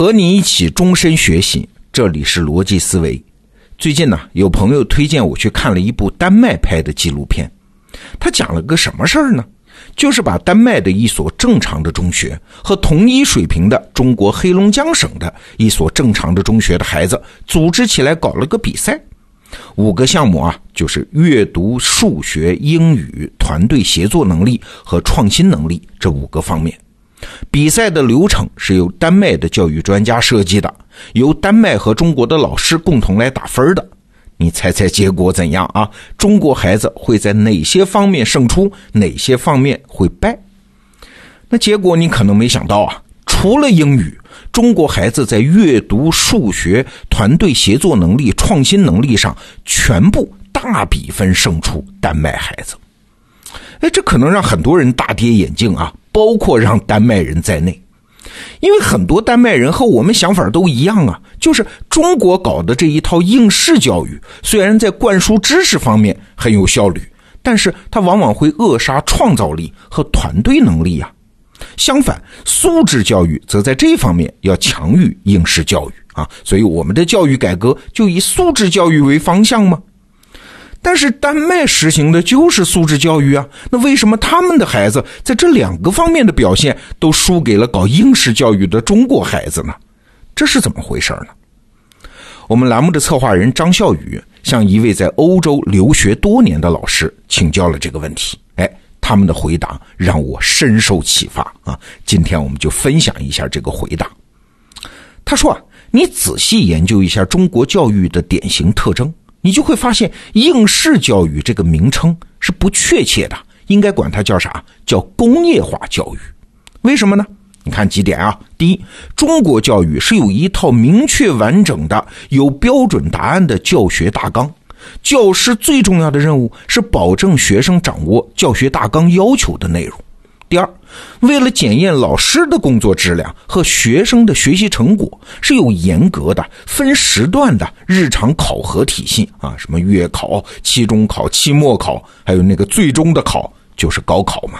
和你一起终身学习，这里是逻辑思维。最近呢，有朋友推荐我去看了一部丹麦拍的纪录片，他讲了个什么事儿呢？就是把丹麦的一所正常的中学和同一水平的中国黑龙江省的一所正常的中学的孩子组织起来搞了个比赛，五个项目啊，就是阅读、数学、英语、团队协作能力和创新能力这五个方面。比赛的流程是由丹麦的教育专家设计的，由丹麦和中国的老师共同来打分的。你猜猜结果怎样啊？中国孩子会在哪些方面胜出，哪些方面会败？那结果你可能没想到啊，除了英语，中国孩子在阅读、数学、团队协作能力、创新能力上全部大比分胜出丹麦孩子。哎，这可能让很多人大跌眼镜啊，包括让丹麦人在内。因为很多丹麦人和我们想法都一样啊，就是中国搞的这一套应试教育，虽然在灌输知识方面很有效率，但是它往往会扼杀创造力和团队能力呀。相反，素质教育则在这方面要强于应试教育啊。所以我们的教育改革就以素质教育为方向吗？但是丹麦实行的就是素质教育啊，那为什么他们的孩子在这两个方面的表现都输给了搞应试教育的中国孩子呢？这是怎么回事呢？我们栏目的策划人张笑宇向一位在欧洲留学多年的老师请教了这个问题，哎，他们的回答让我深受启发啊！今天我们就分享一下这个回答。他说啊，你仔细研究一下中国教育的典型特征。你就会发现，应试教育这个名称是不确切的，应该管它叫啥？叫工业化教育。为什么呢？你看几点啊？第一，中国教育是有一套明确完整的、有标准答案的教学大纲，教师最重要的任务是保证学生掌握教学大纲要求的内容。第二，为了检验老师的工作质量和学生的学习成果，是有严格的分时段的日常考核体系啊，什么月考、期中考、期末考，还有那个最终的考，就是高考嘛。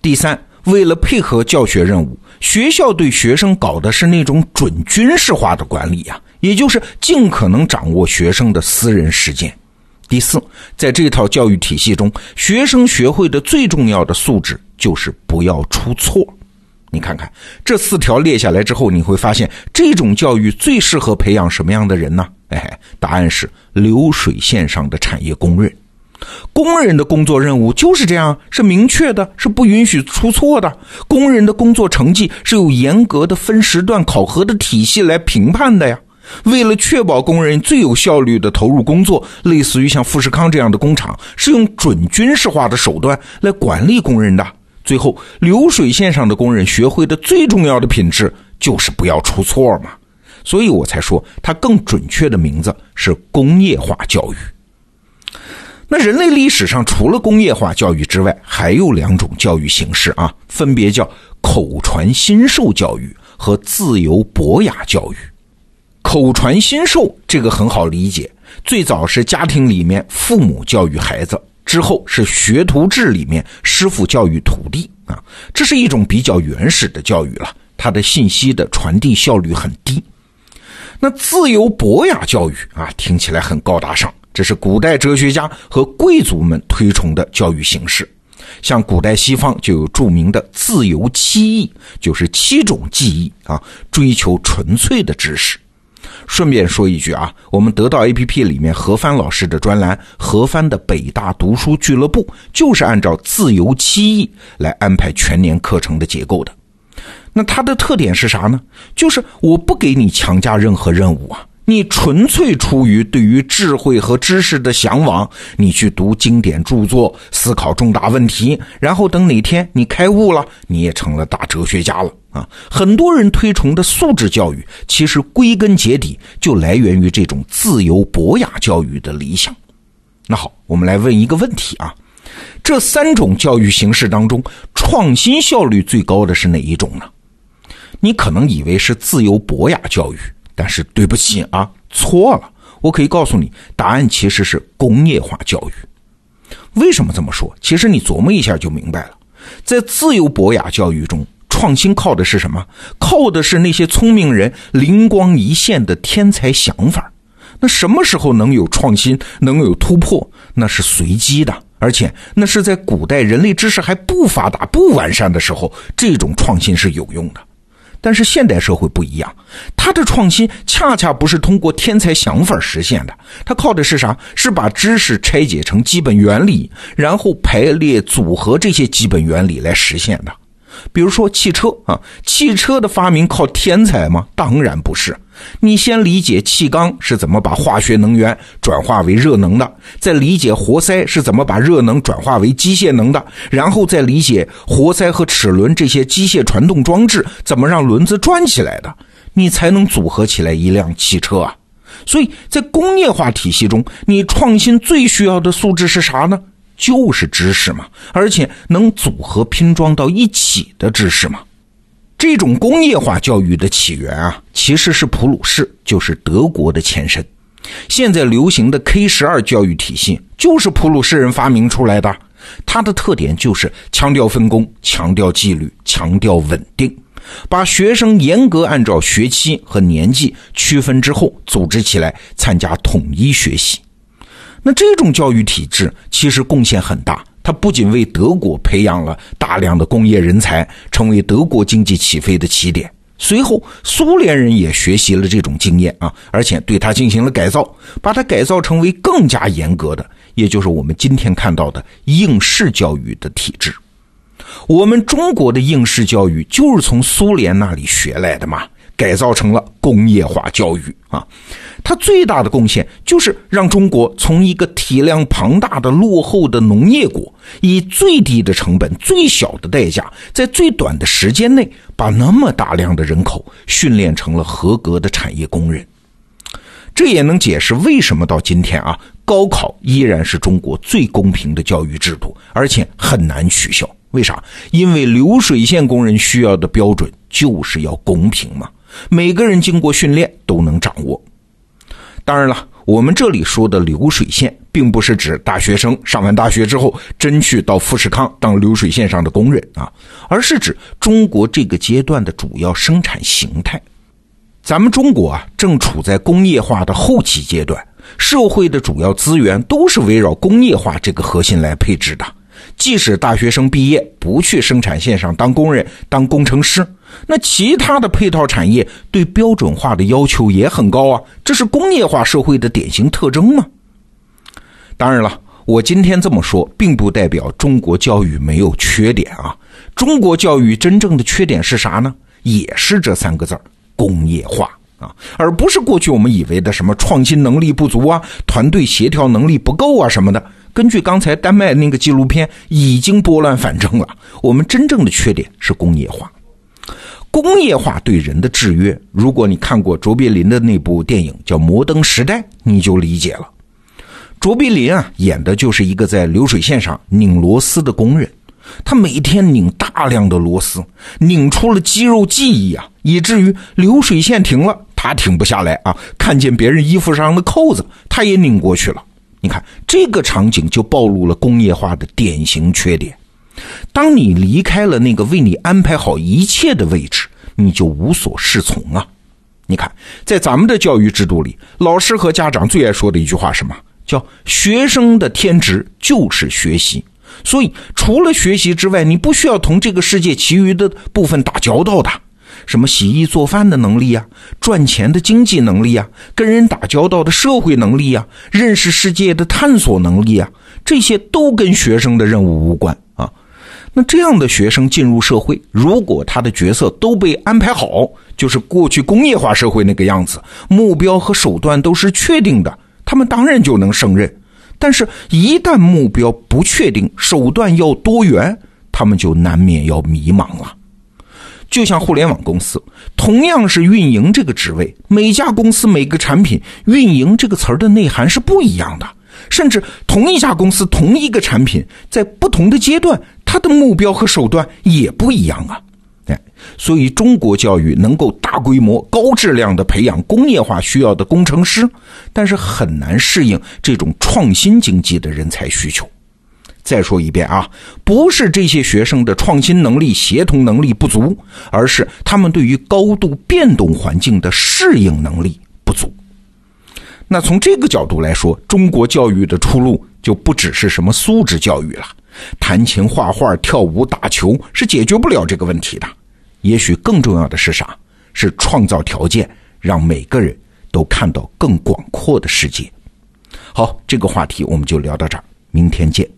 第三，为了配合教学任务，学校对学生搞的是那种准军事化的管理呀，也就是尽可能掌握学生的私人时间。第四，在这套教育体系中，学生学会的最重要的素质。就是不要出错，你看看这四条列下来之后，你会发现这种教育最适合培养什么样的人呢？哎，答案是流水线上的产业工人。工人的工作任务就是这样，是明确的，是不允许出错的。工人的工作成绩是有严格的分时段考核的体系来评判的呀。为了确保工人最有效率的投入工作，类似于像富士康这样的工厂，是用准军事化的手段来管理工人的。最后，流水线上的工人学会的最重要的品质就是不要出错嘛，所以我才说它更准确的名字是工业化教育。那人类历史上除了工业化教育之外，还有两种教育形式啊，分别叫口传心授教育和自由博雅教育。口传心授这个很好理解，最早是家庭里面父母教育孩子。之后是学徒制里面师傅教育徒弟啊，这是一种比较原始的教育了，它的信息的传递效率很低。那自由博雅教育啊，听起来很高大上，这是古代哲学家和贵族们推崇的教育形式。像古代西方就有著名的自由七艺，就是七种技艺啊，追求纯粹的知识。顺便说一句啊，我们得到 APP 里面何帆老师的专栏《何帆的北大读书俱乐部》，就是按照自由七艺来安排全年课程的结构的。那它的特点是啥呢？就是我不给你强加任何任务啊。你纯粹出于对于智慧和知识的向往，你去读经典著作，思考重大问题，然后等哪天你开悟了，你也成了大哲学家了啊！很多人推崇的素质教育，其实归根结底就来源于这种自由博雅教育的理想。那好，我们来问一个问题啊：这三种教育形式当中，创新效率最高的是哪一种呢？你可能以为是自由博雅教育。但是对不起啊，错了。我可以告诉你，答案其实是工业化教育。为什么这么说？其实你琢磨一下就明白了。在自由博雅教育中，创新靠的是什么？靠的是那些聪明人灵光一现的天才想法。那什么时候能有创新，能有突破？那是随机的，而且那是在古代人类知识还不发达、不完善的时候，这种创新是有用的。但是现代社会不一样，他的创新恰恰不是通过天才想法实现的，他靠的是啥？是把知识拆解成基本原理，然后排列组合这些基本原理来实现的。比如说汽车啊，汽车的发明靠天才吗？当然不是。你先理解气缸是怎么把化学能源转化为热能的，再理解活塞是怎么把热能转化为机械能的，然后再理解活塞和齿轮这些机械传动装置怎么让轮子转起来的，你才能组合起来一辆汽车啊。所以在工业化体系中，你创新最需要的素质是啥呢？就是知识嘛，而且能组合拼装到一起的知识嘛。这种工业化教育的起源啊，其实是普鲁士，就是德国的前身。现在流行的 K 十二教育体系，就是普鲁士人发明出来的。它的特点就是强调分工、强调纪律、强调稳定，把学生严格按照学期和年纪区分之后组织起来参加统一学习。那这种教育体制其实贡献很大，它不仅为德国培养了大量的工业人才，成为德国经济起飞的起点。随后，苏联人也学习了这种经验啊，而且对它进行了改造，把它改造成为更加严格的，也就是我们今天看到的应试教育的体制。我们中国的应试教育就是从苏联那里学来的嘛。改造成了工业化教育啊，它最大的贡献就是让中国从一个体量庞大的落后的农业国，以最低的成本、最小的代价，在最短的时间内，把那么大量的人口训练成了合格的产业工人。这也能解释为什么到今天啊，高考依然是中国最公平的教育制度，而且很难取消。为啥？因为流水线工人需要的标准就是要公平嘛。每个人经过训练都能掌握。当然了，我们这里说的流水线，并不是指大学生上完大学之后真去到富士康当流水线上的工人啊，而是指中国这个阶段的主要生产形态。咱们中国啊，正处在工业化的后期阶段，社会的主要资源都是围绕工业化这个核心来配置的。即使大学生毕业不去生产线上当工人、当工程师。那其他的配套产业对标准化的要求也很高啊，这是工业化社会的典型特征吗？当然了，我今天这么说，并不代表中国教育没有缺点啊。中国教育真正的缺点是啥呢？也是这三个字工业化啊，而不是过去我们以为的什么创新能力不足啊、团队协调能力不够啊什么的。根据刚才丹麦那个纪录片，已经拨乱反正了。我们真正的缺点是工业化。工业化对人的制约，如果你看过卓别林的那部电影叫《摩登时代》，你就理解了。卓别林啊，演的就是一个在流水线上拧螺丝的工人，他每天拧大量的螺丝，拧出了肌肉记忆啊，以至于流水线停了，他停不下来啊。看见别人衣服上的扣子，他也拧过去了。你看这个场景就暴露了工业化的典型缺点。当你离开了那个为你安排好一切的位置，你就无所适从啊！你看，在咱们的教育制度里，老师和家长最爱说的一句话什么？叫“学生的天职就是学习”。所以，除了学习之外，你不需要同这个世界其余的部分打交道的，什么洗衣做饭的能力呀，赚钱的经济能力呀，跟人打交道的社会能力呀，认识世界的探索能力啊，这些都跟学生的任务无关。那这样的学生进入社会，如果他的角色都被安排好，就是过去工业化社会那个样子，目标和手段都是确定的，他们当然就能胜任。但是，一旦目标不确定，手段要多元，他们就难免要迷茫了。就像互联网公司，同样是运营这个职位，每家公司每个产品“运营”这个词儿的内涵是不一样的。甚至同一家公司同一个产品，在不同的阶段，他的目标和手段也不一样啊！哎，所以中国教育能够大规模、高质量的培养工业化需要的工程师，但是很难适应这种创新经济的人才需求。再说一遍啊，不是这些学生的创新能力、协同能力不足，而是他们对于高度变动环境的适应能力不足。那从这个角度来说，中国教育的出路就不只是什么素质教育了，弹琴、画画、跳舞、打球是解决不了这个问题的。也许更重要的是啥？是创造条件，让每个人都看到更广阔的世界。好，这个话题我们就聊到这儿，明天见。